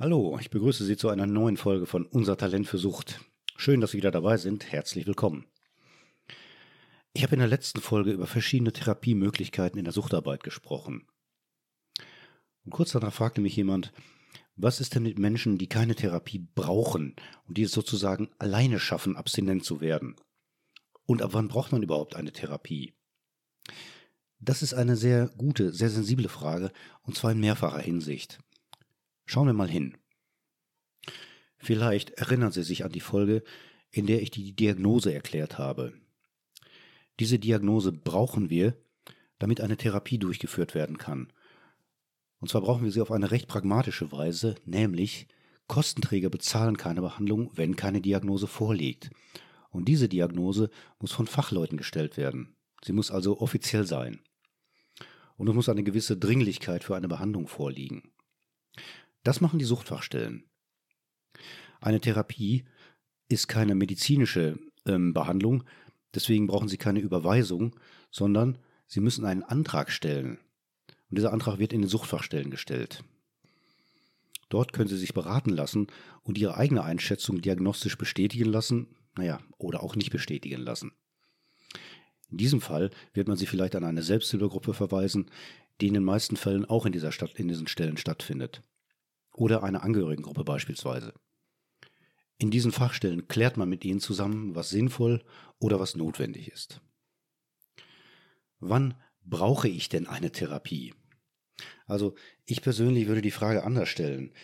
Hallo, ich begrüße Sie zu einer neuen Folge von Unser Talent für Sucht. Schön, dass Sie wieder dabei sind. Herzlich willkommen. Ich habe in der letzten Folge über verschiedene Therapiemöglichkeiten in der Suchtarbeit gesprochen. Und kurz danach fragte mich jemand, was ist denn mit Menschen, die keine Therapie brauchen und die es sozusagen alleine schaffen, abstinent zu werden? Und ab wann braucht man überhaupt eine Therapie? Das ist eine sehr gute, sehr sensible Frage, und zwar in mehrfacher Hinsicht. Schauen wir mal hin. Vielleicht erinnern Sie sich an die Folge, in der ich die Diagnose erklärt habe. Diese Diagnose brauchen wir, damit eine Therapie durchgeführt werden kann. Und zwar brauchen wir sie auf eine recht pragmatische Weise, nämlich Kostenträger bezahlen keine Behandlung, wenn keine Diagnose vorliegt. Und diese Diagnose muss von Fachleuten gestellt werden. Sie muss also offiziell sein. Und es muss eine gewisse Dringlichkeit für eine Behandlung vorliegen. Das machen die Suchtfachstellen. Eine Therapie ist keine medizinische ähm, Behandlung, deswegen brauchen Sie keine Überweisung, sondern Sie müssen einen Antrag stellen. Und dieser Antrag wird in den Suchtfachstellen gestellt. Dort können Sie sich beraten lassen und Ihre eigene Einschätzung diagnostisch bestätigen lassen, naja, oder auch nicht bestätigen lassen. In diesem Fall wird man Sie vielleicht an eine Selbsthilfegruppe verweisen, die in den meisten Fällen auch in dieser Stadt, in diesen Stellen stattfindet oder eine Angehörigengruppe beispielsweise. In diesen Fachstellen klärt man mit ihnen zusammen, was sinnvoll oder was notwendig ist. Wann brauche ich denn eine Therapie? Also ich persönlich würde die Frage anders stellen.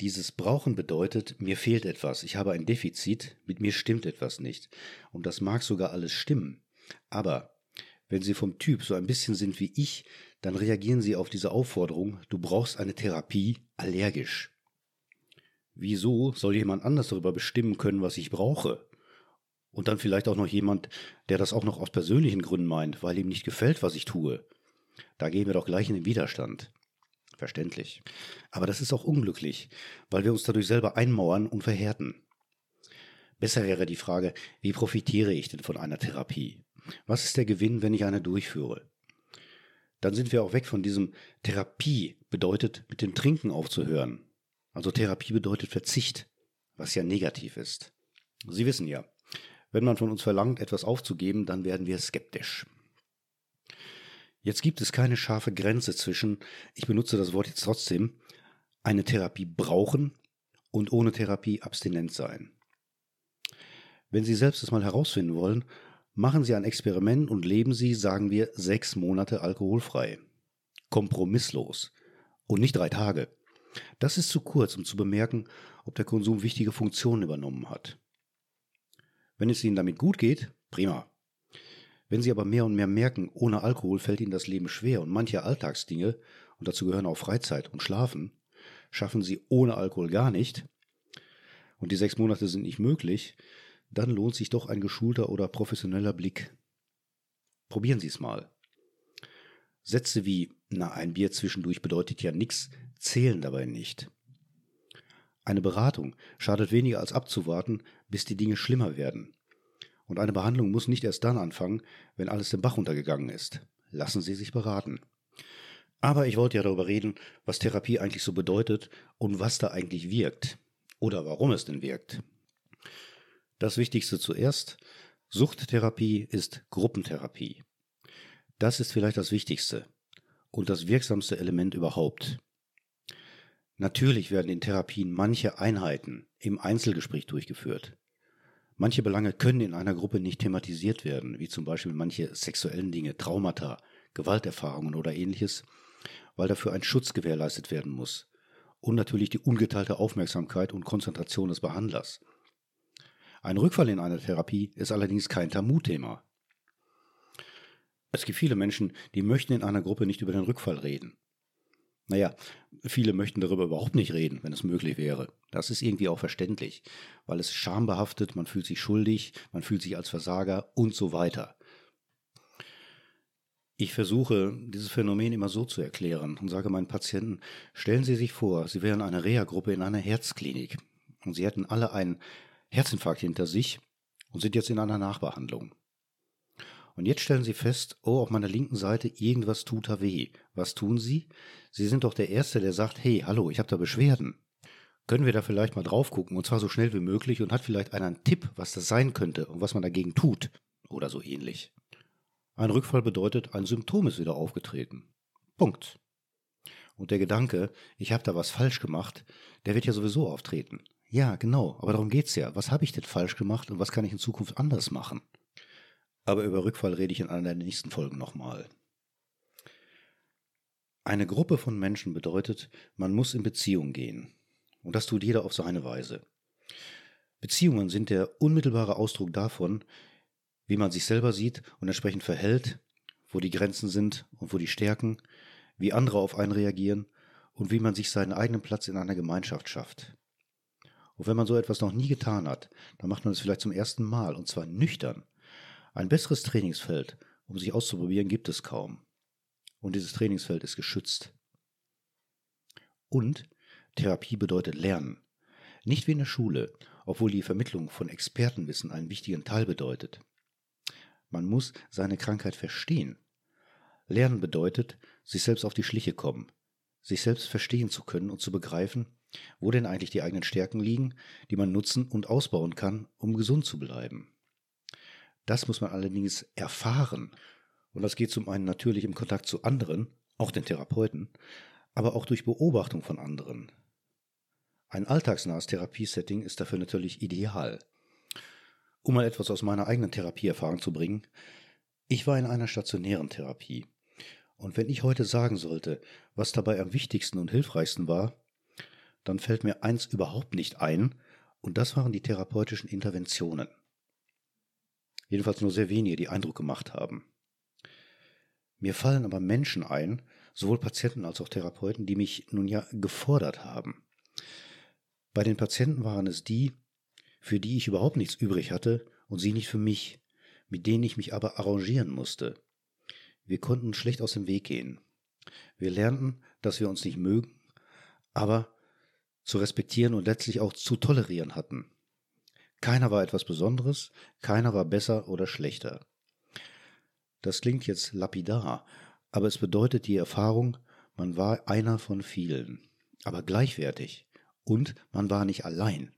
Dieses Brauchen bedeutet, mir fehlt etwas, ich habe ein Defizit, mit mir stimmt etwas nicht. Und das mag sogar alles stimmen. Aber wenn Sie vom Typ so ein bisschen sind wie ich, dann reagieren Sie auf diese Aufforderung, du brauchst eine Therapie, allergisch. Wieso soll jemand anders darüber bestimmen können, was ich brauche? Und dann vielleicht auch noch jemand, der das auch noch aus persönlichen Gründen meint, weil ihm nicht gefällt, was ich tue. Da gehen wir doch gleich in den Widerstand. Verständlich. Aber das ist auch unglücklich, weil wir uns dadurch selber einmauern und verhärten. Besser wäre die Frage, wie profitiere ich denn von einer Therapie? Was ist der Gewinn, wenn ich eine durchführe? Dann sind wir auch weg von diesem Therapie bedeutet, mit dem Trinken aufzuhören. Also Therapie bedeutet Verzicht, was ja negativ ist. Sie wissen ja, wenn man von uns verlangt, etwas aufzugeben, dann werden wir skeptisch. Jetzt gibt es keine scharfe Grenze zwischen, ich benutze das Wort jetzt trotzdem, eine Therapie brauchen und ohne Therapie abstinent sein. Wenn Sie selbst das mal herausfinden wollen, Machen Sie ein Experiment und leben Sie, sagen wir, sechs Monate alkoholfrei. Kompromisslos. Und nicht drei Tage. Das ist zu kurz, um zu bemerken, ob der Konsum wichtige Funktionen übernommen hat. Wenn es Ihnen damit gut geht, prima. Wenn Sie aber mehr und mehr merken, ohne Alkohol fällt Ihnen das Leben schwer und manche Alltagsdinge, und dazu gehören auch Freizeit und Schlafen, schaffen Sie ohne Alkohol gar nicht, und die sechs Monate sind nicht möglich, dann lohnt sich doch ein geschulter oder professioneller Blick. Probieren Sie es mal. Sätze wie, na, ein Bier zwischendurch bedeutet ja nix, zählen dabei nicht. Eine Beratung schadet weniger als abzuwarten, bis die Dinge schlimmer werden. Und eine Behandlung muss nicht erst dann anfangen, wenn alles den Bach runtergegangen ist. Lassen Sie sich beraten. Aber ich wollte ja darüber reden, was Therapie eigentlich so bedeutet und was da eigentlich wirkt. Oder warum es denn wirkt. Das Wichtigste zuerst. Suchttherapie ist Gruppentherapie. Das ist vielleicht das Wichtigste und das wirksamste Element überhaupt. Natürlich werden in Therapien manche Einheiten im Einzelgespräch durchgeführt. Manche Belange können in einer Gruppe nicht thematisiert werden, wie zum Beispiel manche sexuellen Dinge, Traumata, Gewalterfahrungen oder ähnliches, weil dafür ein Schutz gewährleistet werden muss. Und natürlich die ungeteilte Aufmerksamkeit und Konzentration des Behandlers. Ein Rückfall in einer Therapie ist allerdings kein Tabuthema. Es gibt viele Menschen, die möchten in einer Gruppe nicht über den Rückfall reden. Naja, viele möchten darüber überhaupt nicht reden, wenn es möglich wäre. Das ist irgendwie auch verständlich, weil es schambehaftet, man fühlt sich schuldig, man fühlt sich als Versager und so weiter. Ich versuche, dieses Phänomen immer so zu erklären und sage meinen Patienten, stellen Sie sich vor, Sie wären eine Reha-Gruppe in einer Herzklinik und Sie hätten alle einen Herzinfarkt hinter sich und sind jetzt in einer Nachbehandlung. Und jetzt stellen Sie fest, oh, auf meiner linken Seite irgendwas tut da weh. Was tun Sie? Sie sind doch der Erste, der sagt, hey, hallo, ich habe da Beschwerden. Können wir da vielleicht mal drauf gucken und zwar so schnell wie möglich und hat vielleicht einer einen Tipp, was das sein könnte und was man dagegen tut oder so ähnlich. Ein Rückfall bedeutet, ein Symptom ist wieder aufgetreten. Punkt. Und der Gedanke, ich habe da was falsch gemacht, der wird ja sowieso auftreten. Ja, genau, aber darum geht's ja. Was habe ich denn falsch gemacht und was kann ich in Zukunft anders machen? Aber über Rückfall rede ich in einer der nächsten Folgen nochmal. Eine Gruppe von Menschen bedeutet, man muss in Beziehung gehen. Und das tut jeder auf seine Weise. Beziehungen sind der unmittelbare Ausdruck davon, wie man sich selber sieht und entsprechend verhält, wo die Grenzen sind und wo die Stärken, wie andere auf einen reagieren und wie man sich seinen eigenen Platz in einer Gemeinschaft schafft. Und wenn man so etwas noch nie getan hat, dann macht man es vielleicht zum ersten Mal und zwar nüchtern. Ein besseres Trainingsfeld, um sich auszuprobieren, gibt es kaum. Und dieses Trainingsfeld ist geschützt. Und Therapie bedeutet Lernen. Nicht wie in der Schule, obwohl die Vermittlung von Expertenwissen einen wichtigen Teil bedeutet. Man muss seine Krankheit verstehen. Lernen bedeutet, sich selbst auf die Schliche kommen, sich selbst verstehen zu können und zu begreifen, wo denn eigentlich die eigenen Stärken liegen, die man nutzen und ausbauen kann, um gesund zu bleiben. Das muss man allerdings erfahren. Und das geht zum einen natürlich im Kontakt zu anderen, auch den Therapeuten, aber auch durch Beobachtung von anderen. Ein alltagsnahes Therapiesetting ist dafür natürlich ideal. Um mal etwas aus meiner eigenen Therapieerfahrung zu bringen, ich war in einer stationären Therapie. Und wenn ich heute sagen sollte, was dabei am wichtigsten und hilfreichsten war, dann fällt mir eins überhaupt nicht ein, und das waren die therapeutischen Interventionen. Jedenfalls nur sehr wenige, die Eindruck gemacht haben. Mir fallen aber Menschen ein, sowohl Patienten als auch Therapeuten, die mich nun ja gefordert haben. Bei den Patienten waren es die, für die ich überhaupt nichts übrig hatte und sie nicht für mich, mit denen ich mich aber arrangieren musste. Wir konnten schlecht aus dem Weg gehen. Wir lernten, dass wir uns nicht mögen, aber zu respektieren und letztlich auch zu tolerieren hatten. Keiner war etwas Besonderes, keiner war besser oder schlechter. Das klingt jetzt lapidar, aber es bedeutet die Erfahrung, man war einer von vielen, aber gleichwertig, und man war nicht allein.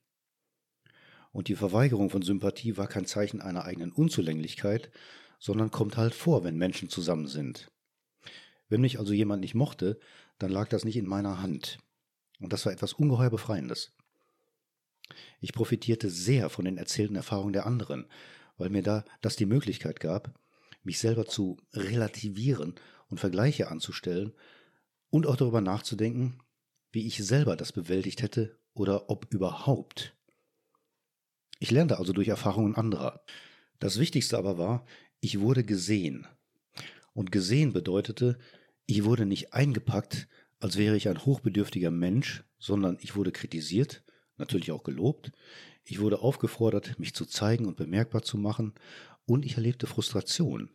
Und die Verweigerung von Sympathie war kein Zeichen einer eigenen Unzulänglichkeit, sondern kommt halt vor, wenn Menschen zusammen sind. Wenn mich also jemand nicht mochte, dann lag das nicht in meiner Hand. Und das war etwas ungeheuer Befreiendes. Ich profitierte sehr von den erzählten Erfahrungen der anderen, weil mir da das die Möglichkeit gab, mich selber zu relativieren und Vergleiche anzustellen und auch darüber nachzudenken, wie ich selber das bewältigt hätte oder ob überhaupt. Ich lernte also durch Erfahrungen anderer. Das Wichtigste aber war, ich wurde gesehen. Und gesehen bedeutete, ich wurde nicht eingepackt, als wäre ich ein hochbedürftiger Mensch, sondern ich wurde kritisiert, natürlich auch gelobt, ich wurde aufgefordert, mich zu zeigen und bemerkbar zu machen, und ich erlebte Frustration.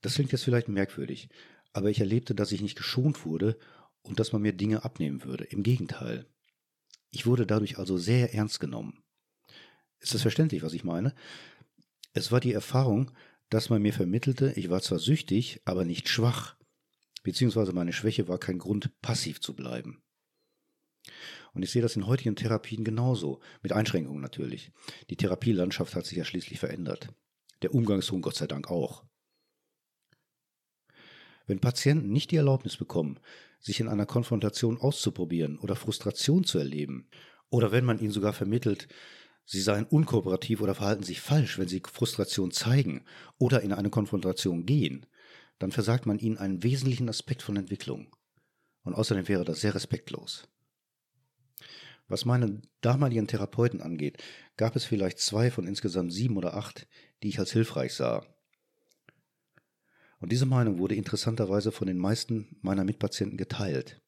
Das klingt jetzt vielleicht merkwürdig, aber ich erlebte, dass ich nicht geschont wurde und dass man mir Dinge abnehmen würde. Im Gegenteil. Ich wurde dadurch also sehr ernst genommen. Ist das verständlich, was ich meine? Es war die Erfahrung, dass man mir vermittelte, ich war zwar süchtig, aber nicht schwach, beziehungsweise meine Schwäche war kein Grund, passiv zu bleiben. Und ich sehe das in heutigen Therapien genauso, mit Einschränkungen natürlich. Die Therapielandschaft hat sich ja schließlich verändert. Der Umgangston Gott sei Dank auch. Wenn Patienten nicht die Erlaubnis bekommen, sich in einer Konfrontation auszuprobieren oder Frustration zu erleben, oder wenn man ihnen sogar vermittelt, sie seien unkooperativ oder verhalten sich falsch, wenn sie Frustration zeigen oder in eine Konfrontation gehen, dann versagt man ihnen einen wesentlichen Aspekt von Entwicklung. Und außerdem wäre das sehr respektlos. Was meinen damaligen Therapeuten angeht, gab es vielleicht zwei von insgesamt sieben oder acht, die ich als hilfreich sah. Und diese Meinung wurde interessanterweise von den meisten meiner Mitpatienten geteilt.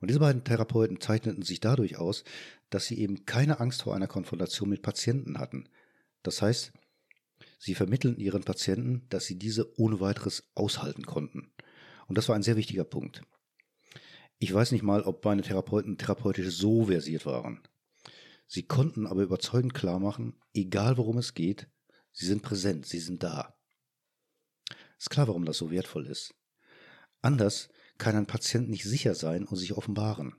Und diese beiden Therapeuten zeichneten sich dadurch aus, dass sie eben keine Angst vor einer Konfrontation mit Patienten hatten. Das heißt, sie vermitteln ihren Patienten, dass sie diese ohne weiteres aushalten konnten. Und das war ein sehr wichtiger Punkt. Ich weiß nicht mal, ob meine Therapeuten therapeutisch so versiert waren. Sie konnten aber überzeugend klar machen, egal worum es geht, sie sind präsent, sie sind da. Ist klar, warum das so wertvoll ist. Anders kann ein Patient nicht sicher sein und sich offenbaren.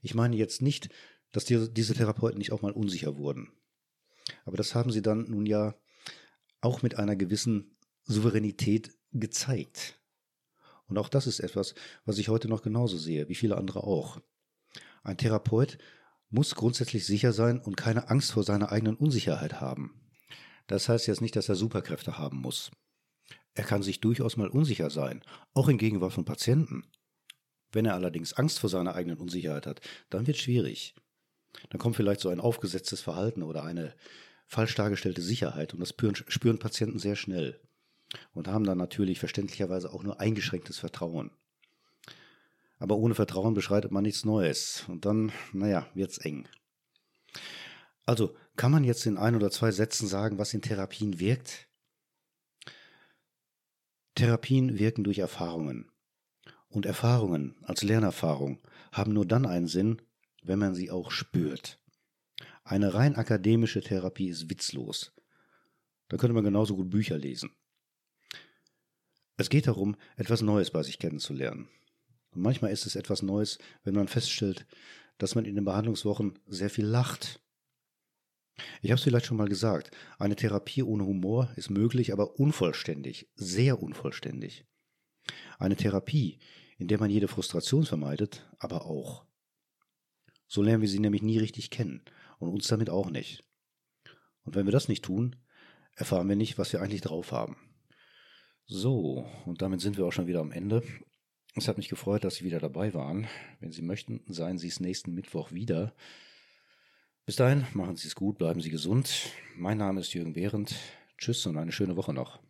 Ich meine jetzt nicht, dass die, diese Therapeuten nicht auch mal unsicher wurden. Aber das haben sie dann nun ja auch mit einer gewissen Souveränität gezeigt. Und auch das ist etwas, was ich heute noch genauso sehe, wie viele andere auch. Ein Therapeut muss grundsätzlich sicher sein und keine Angst vor seiner eigenen Unsicherheit haben. Das heißt jetzt nicht, dass er Superkräfte haben muss. Er kann sich durchaus mal unsicher sein, auch in Gegenwart von Patienten. Wenn er allerdings Angst vor seiner eigenen Unsicherheit hat, dann wird es schwierig. Dann kommt vielleicht so ein aufgesetztes Verhalten oder eine falsch dargestellte Sicherheit und das spüren, spüren Patienten sehr schnell und haben dann natürlich verständlicherweise auch nur eingeschränktes Vertrauen. Aber ohne Vertrauen beschreitet man nichts Neues und dann, naja, wird's eng. Also, kann man jetzt in ein oder zwei Sätzen sagen, was in Therapien wirkt? Therapien wirken durch Erfahrungen. Und Erfahrungen als Lernerfahrung haben nur dann einen Sinn, wenn man sie auch spürt. Eine rein akademische Therapie ist witzlos. Da könnte man genauso gut Bücher lesen. Es geht darum, etwas Neues bei sich kennenzulernen. Und manchmal ist es etwas Neues, wenn man feststellt, dass man in den Behandlungswochen sehr viel lacht. Ich habe es vielleicht schon mal gesagt, eine Therapie ohne Humor ist möglich, aber unvollständig, sehr unvollständig. Eine Therapie, in der man jede Frustration vermeidet, aber auch. So lernen wir sie nämlich nie richtig kennen und uns damit auch nicht. Und wenn wir das nicht tun, erfahren wir nicht, was wir eigentlich drauf haben. So, und damit sind wir auch schon wieder am Ende. Es hat mich gefreut, dass Sie wieder dabei waren. Wenn Sie möchten, seien Sie es nächsten Mittwoch wieder. Bis dahin, machen Sie es gut, bleiben Sie gesund. Mein Name ist Jürgen Behrendt. Tschüss und eine schöne Woche noch.